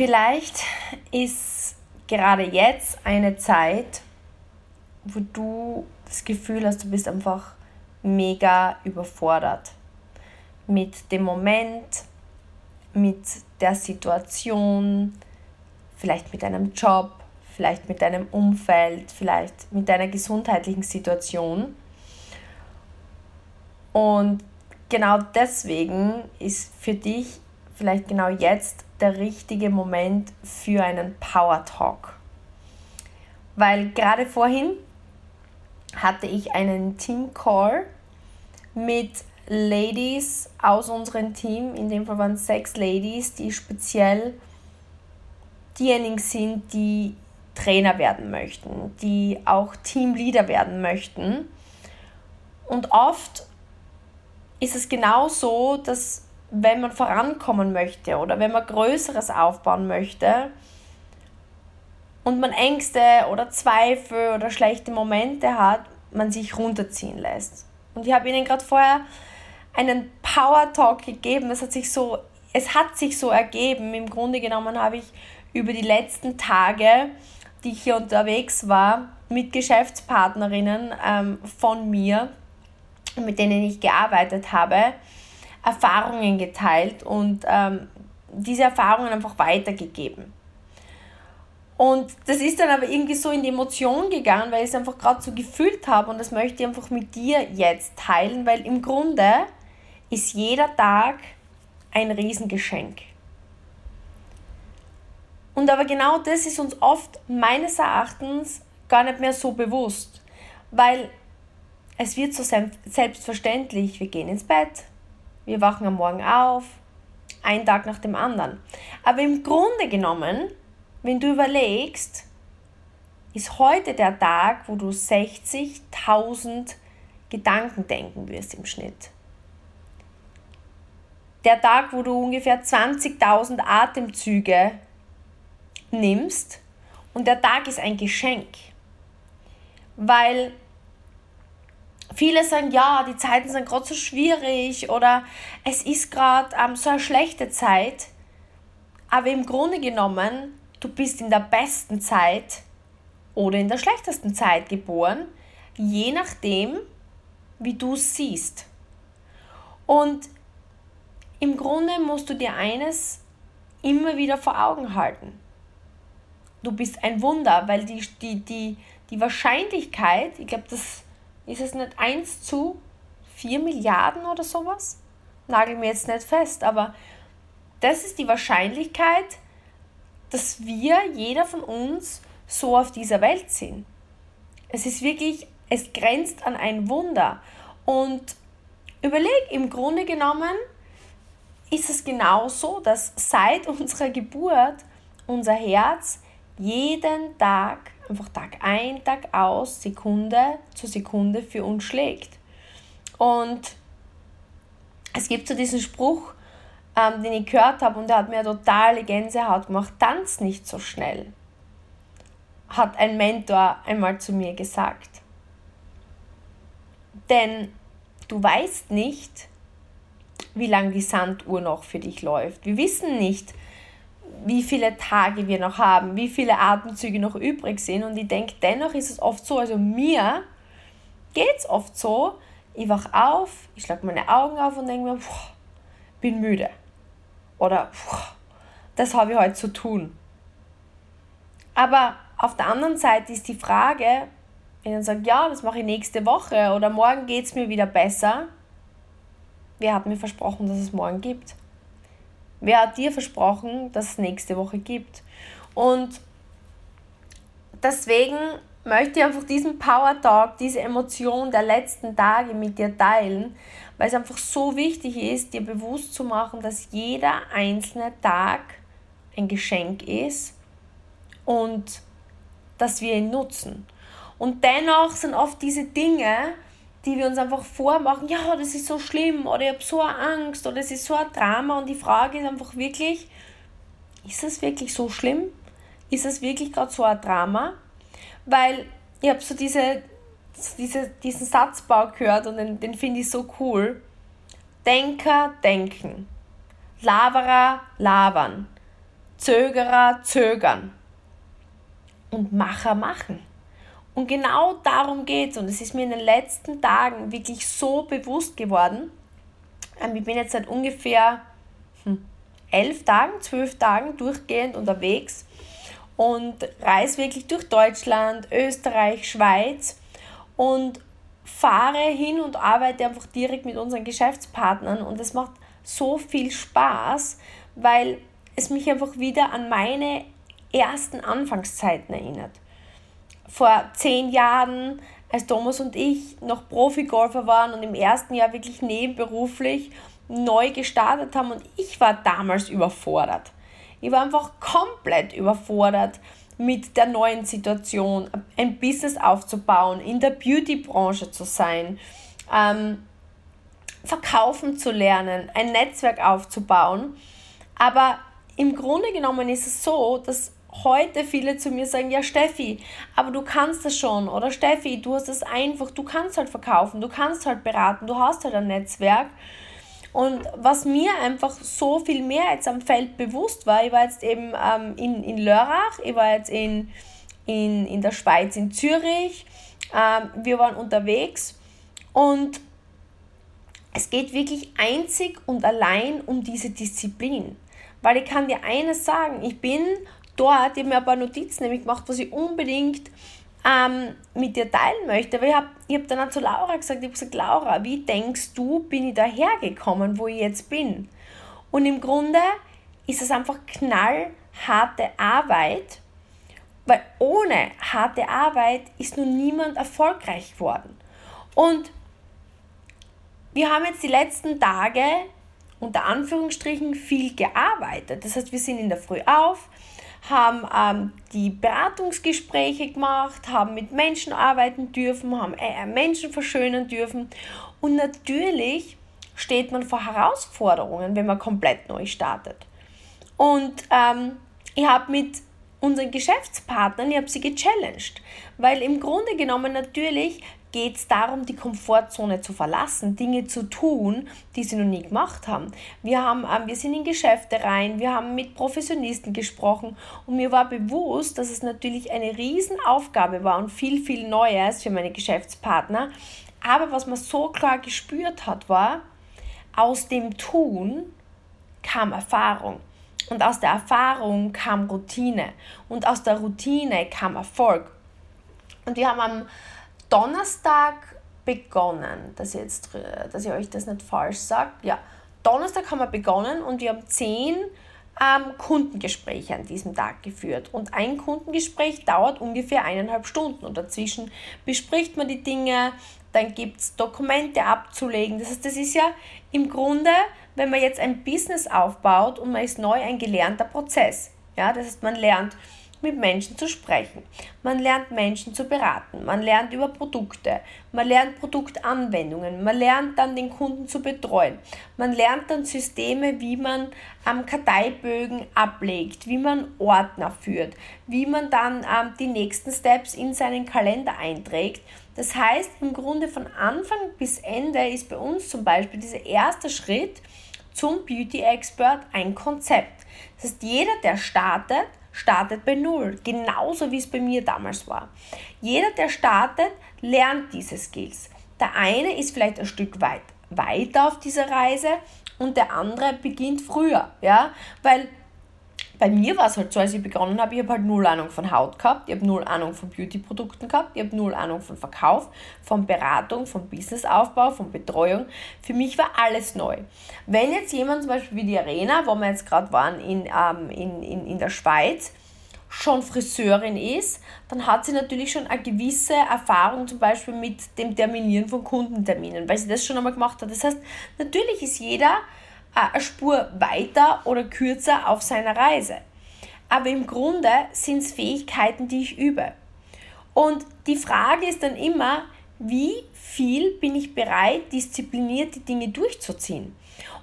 Vielleicht ist gerade jetzt eine Zeit, wo du das Gefühl hast, du bist einfach mega überfordert mit dem Moment, mit der Situation, vielleicht mit deinem Job, vielleicht mit deinem Umfeld, vielleicht mit deiner gesundheitlichen Situation. Und genau deswegen ist für dich vielleicht genau jetzt der richtige Moment für einen Power Talk. Weil gerade vorhin hatte ich einen Team Call mit Ladies aus unserem Team. In dem Fall waren es sechs Ladies, die speziell diejenigen sind, die Trainer werden möchten, die auch Teamleader werden möchten. Und oft ist es genau so, dass wenn man vorankommen möchte oder wenn man Größeres aufbauen möchte und man Ängste oder Zweifel oder schlechte Momente hat, man sich runterziehen lässt. Und ich habe Ihnen gerade vorher einen Power Talk gegeben. Es hat sich so, es hat sich so ergeben. Im Grunde genommen habe ich über die letzten Tage, die ich hier unterwegs war, mit Geschäftspartnerinnen ähm, von mir, mit denen ich gearbeitet habe, Erfahrungen geteilt und ähm, diese Erfahrungen einfach weitergegeben. Und das ist dann aber irgendwie so in die Emotion gegangen, weil ich es einfach gerade so gefühlt habe und das möchte ich einfach mit dir jetzt teilen, weil im Grunde ist jeder Tag ein Riesengeschenk. Und aber genau das ist uns oft meines Erachtens gar nicht mehr so bewusst, weil es wird so selbstverständlich, wir gehen ins Bett, wir wachen am Morgen auf, ein Tag nach dem anderen. Aber im Grunde genommen, wenn du überlegst, ist heute der Tag, wo du 60.000 Gedanken denken wirst im Schnitt. Der Tag, wo du ungefähr 20.000 Atemzüge nimmst und der Tag ist ein Geschenk. Weil viele sagen, ja, die Zeiten sind gerade so schwierig oder es ist gerade ähm, so eine schlechte Zeit. Aber im Grunde genommen, du bist in der besten Zeit oder in der schlechtesten Zeit geboren, je nachdem, wie du es siehst. Und im Grunde musst du dir eines immer wieder vor Augen halten. Du bist ein Wunder, weil die, die, die, die Wahrscheinlichkeit, ich glaube, das ist es nicht 1 zu 4 Milliarden oder sowas? Nagel mir jetzt nicht fest, aber das ist die Wahrscheinlichkeit, dass wir, jeder von uns, so auf dieser Welt sind. Es ist wirklich, es grenzt an ein Wunder. Und überleg, im Grunde genommen ist es genauso, dass seit unserer Geburt unser Herz jeden Tag einfach Tag ein, Tag aus, Sekunde zu Sekunde für uns schlägt. Und es gibt so diesen Spruch, ähm, den ich gehört habe und der hat mir totale Gänsehaut gemacht, tanz nicht so schnell, hat ein Mentor einmal zu mir gesagt. Denn du weißt nicht, wie lange die Sanduhr noch für dich läuft. Wir wissen nicht, wie viele Tage wir noch haben, wie viele Atemzüge noch übrig sind. Und ich denke, dennoch ist es oft so, also mir geht es oft so, ich wach auf, ich schlage meine Augen auf und denke mir, pff, bin müde. Oder pff, das habe ich heute zu tun. Aber auf der anderen Seite ist die Frage, wenn ich sage, ja, das mache ich nächste Woche oder morgen geht es mir wieder besser, wer hat mir versprochen, dass es morgen gibt? Wer hat dir versprochen, dass es nächste Woche gibt? Und deswegen möchte ich einfach diesen Power Talk, diese Emotion der letzten Tage mit dir teilen, weil es einfach so wichtig ist, dir bewusst zu machen, dass jeder einzelne Tag ein Geschenk ist und dass wir ihn nutzen. Und dennoch sind oft diese Dinge, die wir uns einfach vormachen, ja, das ist so schlimm oder ich habe so eine Angst oder es ist so ein Drama und die Frage ist einfach wirklich, ist es wirklich so schlimm? Ist es wirklich gerade so ein Drama? Weil ich habe so diese, diese, diesen Satzbau gehört und den, den finde ich so cool. Denker denken, Laberer labern, Zögerer zögern und Macher machen. Und genau darum geht es. Und es ist mir in den letzten Tagen wirklich so bewusst geworden. Ähm, ich bin jetzt seit ungefähr hm, elf Tagen, zwölf Tagen durchgehend unterwegs und reise wirklich durch Deutschland, Österreich, Schweiz und fahre hin und arbeite einfach direkt mit unseren Geschäftspartnern und es macht so viel Spaß, weil es mich einfach wieder an meine ersten Anfangszeiten erinnert. Vor zehn Jahren, als Thomas und ich noch Profi-Golfer waren und im ersten Jahr wirklich nebenberuflich neu gestartet haben und ich war damals überfordert. Ich war einfach komplett überfordert mit der neuen Situation, ein Business aufzubauen, in der Beauty-Branche zu sein, ähm, verkaufen zu lernen, ein Netzwerk aufzubauen. Aber im Grunde genommen ist es so, dass heute viele zu mir sagen, ja Steffi, aber du kannst das schon oder Steffi, du hast es einfach, du kannst halt verkaufen, du kannst halt beraten, du hast halt ein Netzwerk. Und was mir einfach so viel mehr jetzt am Feld bewusst war, ich war jetzt eben ähm, in, in Lörrach, ich war jetzt in, in, in der Schweiz, in Zürich, ähm, wir waren unterwegs und es geht wirklich einzig und allein um diese Disziplin. Weil ich kann dir eines sagen, ich bin dort, ich habe mir ein paar Notizen nämlich gemacht, was ich unbedingt ähm, mit dir teilen möchte. Aber ich habe ich hab dann auch zu Laura gesagt, ich habe gesagt, Laura, wie denkst du, bin ich dahergekommen, wo ich jetzt bin? Und im Grunde ist es einfach knallharte Arbeit, weil ohne harte Arbeit ist nun niemand erfolgreich geworden. Und wir haben jetzt die letzten Tage unter Anführungsstrichen viel gearbeitet. Das heißt, wir sind in der Früh auf, haben ähm, die Beratungsgespräche gemacht, haben mit Menschen arbeiten dürfen, haben äh, Menschen verschönern dürfen. Und natürlich steht man vor Herausforderungen, wenn man komplett neu startet. Und ähm, ich habe mit unseren Geschäftspartnern, ich habe sie gechallenged, weil im Grunde genommen natürlich geht es darum, die Komfortzone zu verlassen, Dinge zu tun, die sie noch nie gemacht haben. Wir, haben ähm, wir sind in Geschäfte rein, wir haben mit Professionisten gesprochen und mir war bewusst, dass es natürlich eine Riesenaufgabe war und viel, viel Neues für meine Geschäftspartner. Aber was man so klar gespürt hat, war, aus dem Tun kam Erfahrung. Und aus der Erfahrung kam Routine. Und aus der Routine kam Erfolg. Und wir haben am Donnerstag begonnen, dass ich, jetzt, dass ich euch das nicht falsch sage. Ja, Donnerstag haben wir begonnen und wir haben zehn ähm, Kundengespräche an diesem Tag geführt. Und ein Kundengespräch dauert ungefähr eineinhalb Stunden und dazwischen bespricht man die Dinge, dann gibt es Dokumente abzulegen. Das heißt, das ist ja im Grunde, wenn man jetzt ein Business aufbaut und man ist neu ein gelernter Prozess. Ja, das heißt, man lernt mit Menschen zu sprechen. Man lernt Menschen zu beraten. Man lernt über Produkte. Man lernt Produktanwendungen. Man lernt dann den Kunden zu betreuen. Man lernt dann Systeme, wie man am Karteibögen ablegt, wie man Ordner führt, wie man dann ähm, die nächsten Steps in seinen Kalender einträgt. Das heißt, im Grunde von Anfang bis Ende ist bei uns zum Beispiel dieser erste Schritt zum Beauty Expert ein Konzept. Das heißt, jeder, der startet, startet bei Null, genauso wie es bei mir damals war. Jeder, der startet, lernt diese Skills. Der eine ist vielleicht ein Stück weit weiter auf dieser Reise und der andere beginnt früher, ja, weil bei mir war es halt so, als ich begonnen habe, ich habe halt null Ahnung von Haut gehabt, ich habe null Ahnung von Beauty-Produkten gehabt, ich habe null Ahnung von Verkauf, von Beratung, von Businessaufbau, von Betreuung. Für mich war alles neu. Wenn jetzt jemand zum Beispiel wie die Arena, wo wir jetzt gerade waren in, ähm, in, in, in der Schweiz, schon Friseurin ist, dann hat sie natürlich schon eine gewisse Erfahrung zum Beispiel mit dem Terminieren von Kundenterminen, weil sie das schon einmal gemacht hat. Das heißt, natürlich ist jeder eine Spur weiter oder kürzer auf seiner Reise. Aber im Grunde sind es Fähigkeiten, die ich übe. Und die Frage ist dann immer, wie viel bin ich bereit, diszipliniert die Dinge durchzuziehen?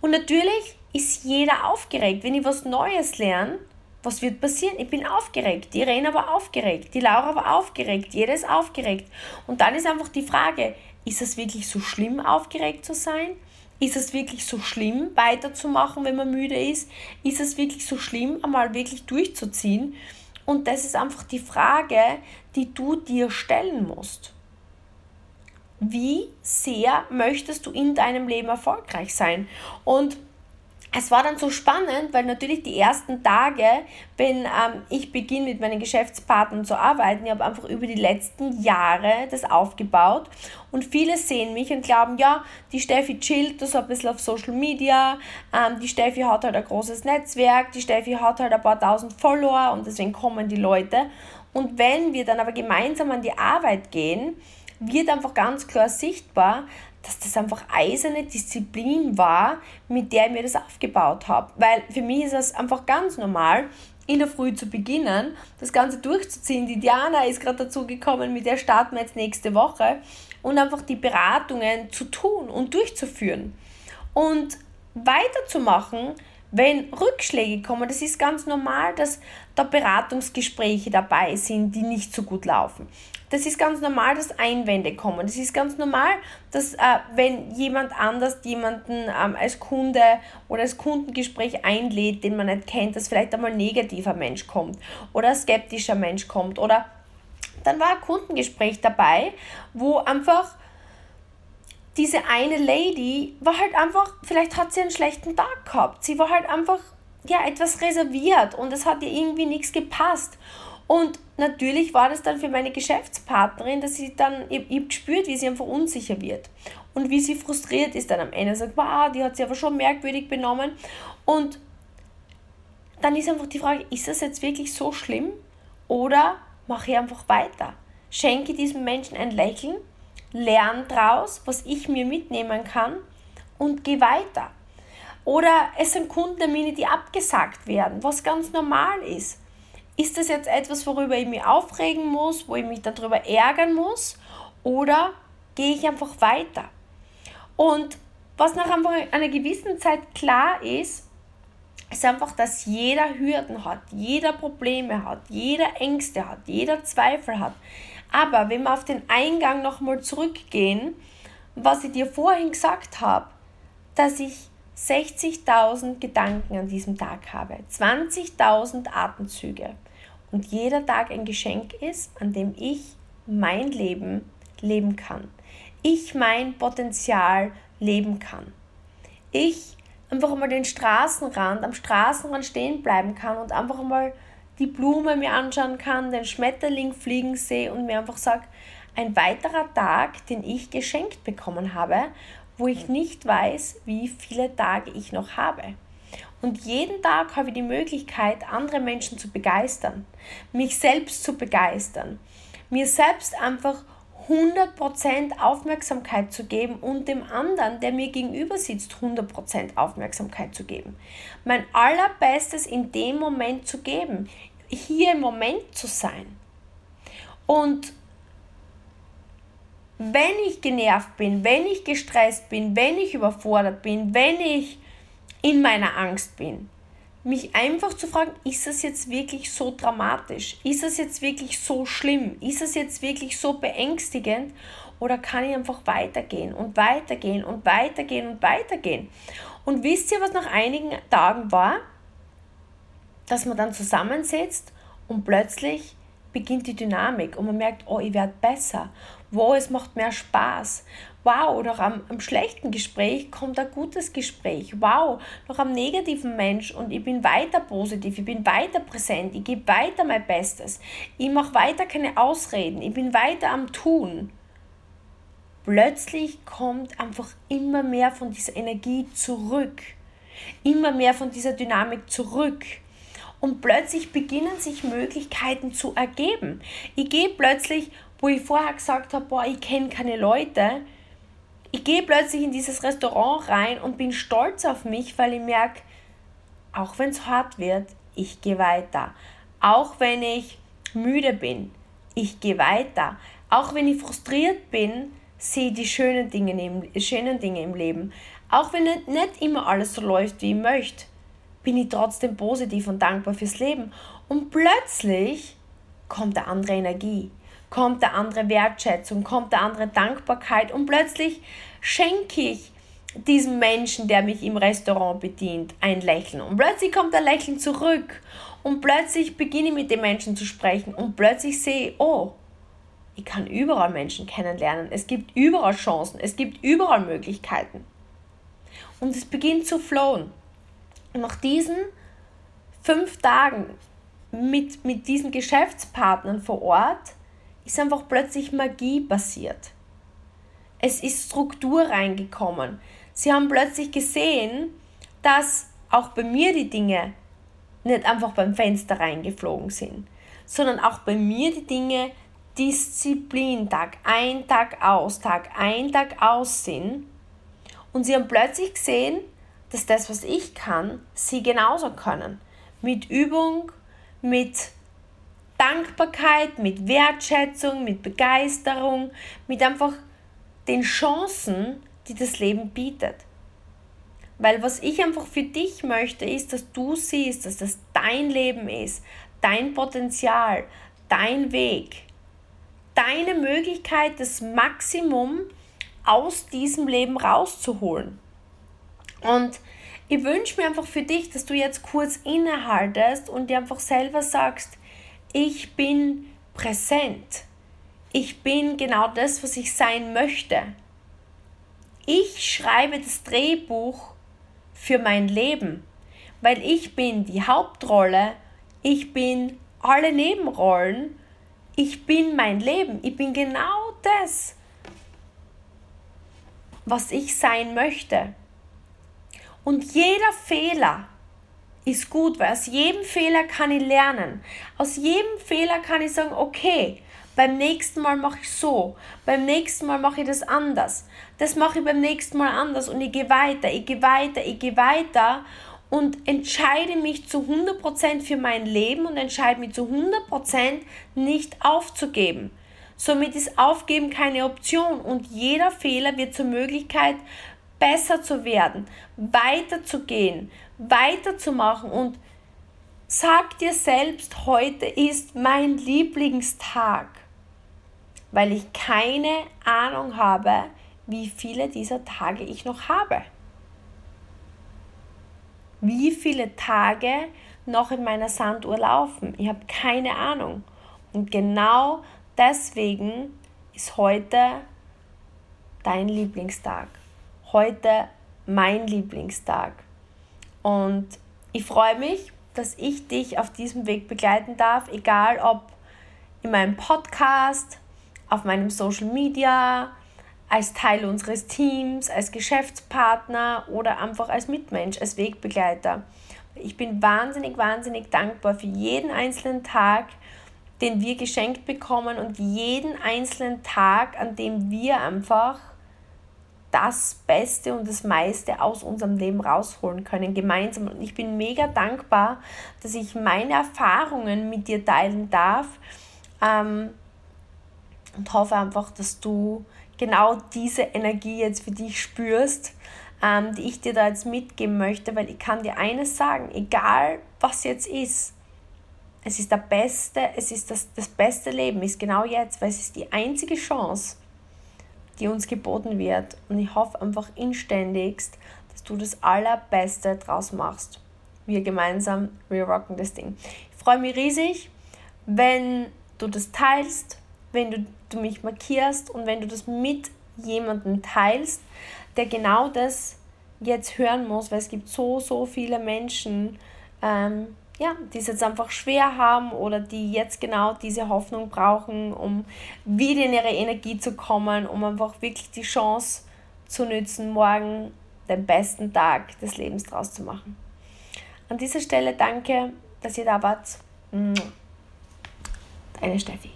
Und natürlich ist jeder aufgeregt. Wenn ich was Neues lerne, was wird passieren? Ich bin aufgeregt. Die Irene war aufgeregt. Die Laura war aufgeregt. Jeder ist aufgeregt. Und dann ist einfach die Frage, ist es wirklich so schlimm, aufgeregt zu sein? Ist es wirklich so schlimm, weiterzumachen, wenn man müde ist? Ist es wirklich so schlimm, einmal wirklich durchzuziehen? Und das ist einfach die Frage, die du dir stellen musst. Wie sehr möchtest du in deinem Leben erfolgreich sein? Und es war dann so spannend, weil natürlich die ersten Tage, wenn ähm, ich beginne mit meinen Geschäftspartnern zu arbeiten, ich habe einfach über die letzten Jahre das aufgebaut. Und viele sehen mich und glauben, ja, die Steffi chillt so ein bisschen auf Social Media, ähm, die Steffi hat halt ein großes Netzwerk, die Steffi hat halt ein paar tausend Follower und deswegen kommen die Leute. Und wenn wir dann aber gemeinsam an die Arbeit gehen, wird einfach ganz klar sichtbar, dass das einfach eiserne Disziplin war, mit der ich mir das aufgebaut habe. Weil für mich ist es einfach ganz normal, in der Früh zu beginnen, das Ganze durchzuziehen. Die Diana ist gerade dazu gekommen, mit der starten wir jetzt nächste Woche und einfach die Beratungen zu tun und durchzuführen. Und weiterzumachen, wenn Rückschläge kommen, das ist ganz normal, dass da Beratungsgespräche dabei sind, die nicht so gut laufen. Das ist ganz normal, dass Einwände kommen. Das ist ganz normal, dass äh, wenn jemand anders jemanden ähm, als Kunde oder als Kundengespräch einlädt, den man nicht kennt, dass vielleicht einmal ein negativer Mensch kommt oder ein skeptischer Mensch kommt oder dann war ein Kundengespräch dabei, wo einfach diese eine Lady war halt einfach, vielleicht hat sie einen schlechten Tag gehabt. Sie war halt einfach ja etwas reserviert und es hat ihr irgendwie nichts gepasst. Und natürlich war das dann für meine Geschäftspartnerin, dass sie dann, ich, ich gespürt, wie sie einfach unsicher wird und wie sie frustriert ist dann am Ende. Sagt, wow, die hat sich aber schon merkwürdig benommen. Und dann ist einfach die Frage, ist das jetzt wirklich so schlimm oder mache ich einfach weiter? Schenke diesem Menschen ein Lächeln, lerne draus, was ich mir mitnehmen kann und gehe weiter. Oder es sind Kundentermine, die abgesagt werden, was ganz normal ist ist das jetzt etwas, worüber ich mich aufregen muss, wo ich mich darüber ärgern muss oder gehe ich einfach weiter? Und was nach einer gewissen Zeit klar ist, ist einfach, dass jeder Hürden hat, jeder Probleme hat, jeder Ängste hat, jeder Zweifel hat. Aber wenn wir auf den Eingang nochmal zurückgehen, was ich dir vorhin gesagt habe, dass ich 60.000 Gedanken an diesem Tag habe, 20.000 Atemzüge und jeder Tag ein Geschenk ist, an dem ich mein Leben leben kann. Ich mein Potenzial leben kann. Ich einfach mal den Straßenrand, am Straßenrand stehen bleiben kann und einfach mal die Blume mir anschauen kann, den Schmetterling fliegen sehe und mir einfach sage, ein weiterer Tag, den ich geschenkt bekommen habe wo ich nicht weiß, wie viele Tage ich noch habe. Und jeden Tag habe ich die Möglichkeit, andere Menschen zu begeistern, mich selbst zu begeistern, mir selbst einfach 100% Aufmerksamkeit zu geben und dem anderen, der mir gegenüber sitzt, 100% Aufmerksamkeit zu geben. Mein allerbestes in dem Moment zu geben, hier im Moment zu sein. Und wenn ich genervt bin, wenn ich gestresst bin, wenn ich überfordert bin, wenn ich in meiner Angst bin, mich einfach zu fragen, ist es jetzt wirklich so dramatisch? Ist es jetzt wirklich so schlimm? Ist es jetzt wirklich so beängstigend? Oder kann ich einfach weitergehen und weitergehen und weitergehen und weitergehen? Und wisst ihr, was nach einigen Tagen war? Dass man dann zusammensitzt und plötzlich beginnt die Dynamik und man merkt, oh, ich werde besser wow, es macht mehr Spaß. Wow, oder am, am schlechten Gespräch kommt ein gutes Gespräch. Wow, noch am negativen Mensch und ich bin weiter positiv, ich bin weiter präsent, ich gebe weiter mein Bestes. Ich mache weiter keine Ausreden, ich bin weiter am Tun. Plötzlich kommt einfach immer mehr von dieser Energie zurück. Immer mehr von dieser Dynamik zurück und plötzlich beginnen sich Möglichkeiten zu ergeben. Ich gehe plötzlich wo ich vorher gesagt habe, boah, ich kenne keine Leute, ich gehe plötzlich in dieses Restaurant rein und bin stolz auf mich, weil ich merke, auch wenn es hart wird, ich gehe weiter. Auch wenn ich müde bin, ich gehe weiter. Auch wenn ich frustriert bin, sehe die schönen Dinge im, schönen Dinge im Leben. Auch wenn nicht, nicht immer alles so läuft, wie ich möchte, bin ich trotzdem positiv und dankbar fürs Leben. Und plötzlich kommt eine andere Energie kommt der andere Wertschätzung, kommt der andere Dankbarkeit und plötzlich schenke ich diesem Menschen, der mich im Restaurant bedient, ein Lächeln. Und plötzlich kommt ein Lächeln zurück. Und plötzlich beginne ich mit dem Menschen zu sprechen. Und plötzlich sehe ich, oh, ich kann überall Menschen kennenlernen. Es gibt überall Chancen. Es gibt überall Möglichkeiten. Und es beginnt zu flowen. Und nach diesen fünf Tagen mit, mit diesen Geschäftspartnern vor Ort ist einfach plötzlich Magie passiert. Es ist Struktur reingekommen. Sie haben plötzlich gesehen, dass auch bei mir die Dinge nicht einfach beim Fenster reingeflogen sind, sondern auch bei mir die Dinge Disziplin Tag ein, Tag aus, Tag ein, Tag aus sind. Und sie haben plötzlich gesehen, dass das, was ich kann, sie genauso können. Mit Übung, mit Dankbarkeit, mit Wertschätzung, mit Begeisterung, mit einfach den Chancen, die das Leben bietet. Weil was ich einfach für dich möchte, ist, dass du siehst, dass das dein Leben ist, dein Potenzial, dein Weg, deine Möglichkeit, das Maximum aus diesem Leben rauszuholen. Und ich wünsche mir einfach für dich, dass du jetzt kurz innehaltest und dir einfach selber sagst, ich bin präsent. Ich bin genau das, was ich sein möchte. Ich schreibe das Drehbuch für mein Leben, weil ich bin die Hauptrolle, ich bin alle Nebenrollen, ich bin mein Leben, ich bin genau das, was ich sein möchte. Und jeder Fehler ist gut, weil aus jedem Fehler kann ich lernen. Aus jedem Fehler kann ich sagen, okay, beim nächsten Mal mache ich so, beim nächsten Mal mache ich das anders. Das mache ich beim nächsten Mal anders und ich gehe weiter, ich gehe weiter, ich gehe weiter und entscheide mich zu 100% für mein Leben und entscheide mich zu 100% nicht aufzugeben. Somit ist Aufgeben keine Option und jeder Fehler wird zur Möglichkeit, besser zu werden, weiterzugehen, weiterzumachen und sag dir selbst, heute ist mein Lieblingstag, weil ich keine Ahnung habe, wie viele dieser Tage ich noch habe. Wie viele Tage noch in meiner Sanduhr laufen. Ich habe keine Ahnung. Und genau deswegen ist heute dein Lieblingstag heute mein Lieblingstag. Und ich freue mich, dass ich dich auf diesem Weg begleiten darf, egal ob in meinem Podcast, auf meinem Social Media, als Teil unseres Teams, als Geschäftspartner oder einfach als Mitmensch, als Wegbegleiter. Ich bin wahnsinnig, wahnsinnig dankbar für jeden einzelnen Tag, den wir geschenkt bekommen und jeden einzelnen Tag, an dem wir einfach das Beste und das meiste aus unserem Leben rausholen können, gemeinsam. Und ich bin mega dankbar, dass ich meine Erfahrungen mit dir teilen darf ähm, und hoffe einfach, dass du genau diese Energie jetzt für dich spürst, ähm, die ich dir da jetzt mitgeben möchte, weil ich kann dir eines sagen, egal was jetzt ist, es ist der beste, es ist das, das beste Leben, ist genau jetzt, weil es ist die einzige Chance, die uns geboten wird. Und ich hoffe einfach inständigst, dass du das Allerbeste draus machst. Wir gemeinsam, wir rocken das Ding. Ich freue mich riesig, wenn du das teilst, wenn du, du mich markierst und wenn du das mit jemandem teilst, der genau das jetzt hören muss, weil es gibt so, so viele Menschen, ähm, ja, die es jetzt einfach schwer haben oder die jetzt genau diese Hoffnung brauchen, um wieder in ihre Energie zu kommen, um einfach wirklich die Chance zu nützen, morgen den besten Tag des Lebens draus zu machen. An dieser Stelle danke, dass ihr da wart. Deine Steffi.